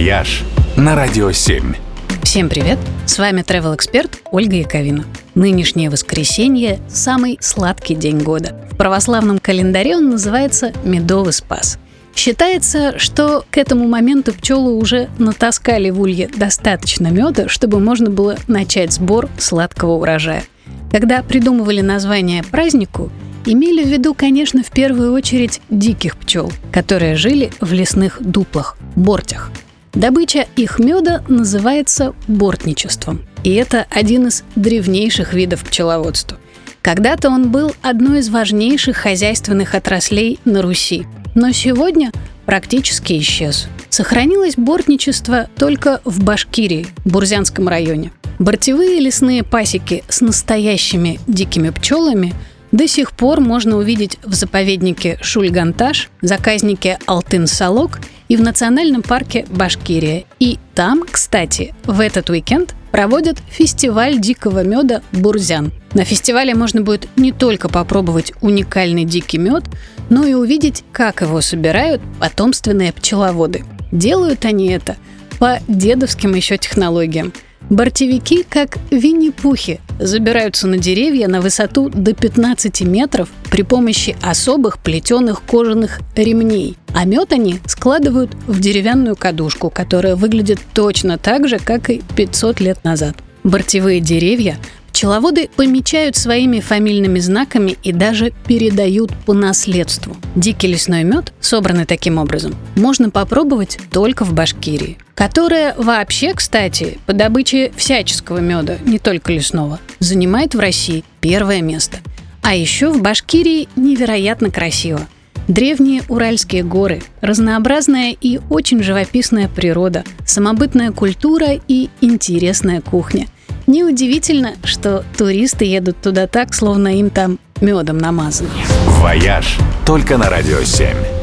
«Вояж» на Радио 7. Всем привет! С вами travel эксперт Ольга Яковина. Нынешнее воскресенье – самый сладкий день года. В православном календаре он называется «Медовый спас». Считается, что к этому моменту пчелы уже натаскали в улье достаточно меда, чтобы можно было начать сбор сладкого урожая. Когда придумывали название празднику, имели в виду, конечно, в первую очередь диких пчел, которые жили в лесных дуплах, бортях. Добыча их меда называется бортничеством, и это один из древнейших видов пчеловодства. Когда-то он был одной из важнейших хозяйственных отраслей на Руси, но сегодня практически исчез. Сохранилось бортничество только в Башкирии, Бурзянском районе. Бортевые лесные пасеки с настоящими дикими пчелами – до сих пор можно увидеть в заповеднике Шульганташ, заказнике Алтын-Салок и в национальном парке Башкирия. И там, кстати, в этот уикенд проводят фестиваль дикого меда «Бурзян». На фестивале можно будет не только попробовать уникальный дикий мед, но и увидеть, как его собирают потомственные пчеловоды. Делают они это по дедовским еще технологиям – Бортевики, как Винни-Пухи, забираются на деревья на высоту до 15 метров при помощи особых плетеных кожаных ремней. А мед они складывают в деревянную кадушку, которая выглядит точно так же, как и 500 лет назад. Бортевые деревья Пчеловоды помечают своими фамильными знаками и даже передают по наследству. Дикий лесной мед, собранный таким образом, можно попробовать только в Башкирии, которая вообще, кстати, по добыче всяческого меда, не только лесного, занимает в России первое место. А еще в Башкирии невероятно красиво. Древние Уральские горы, разнообразная и очень живописная природа, самобытная культура и интересная кухня – Неудивительно, что туристы едут туда так, словно им там медом намазано. «Вояж» только на «Радио 7».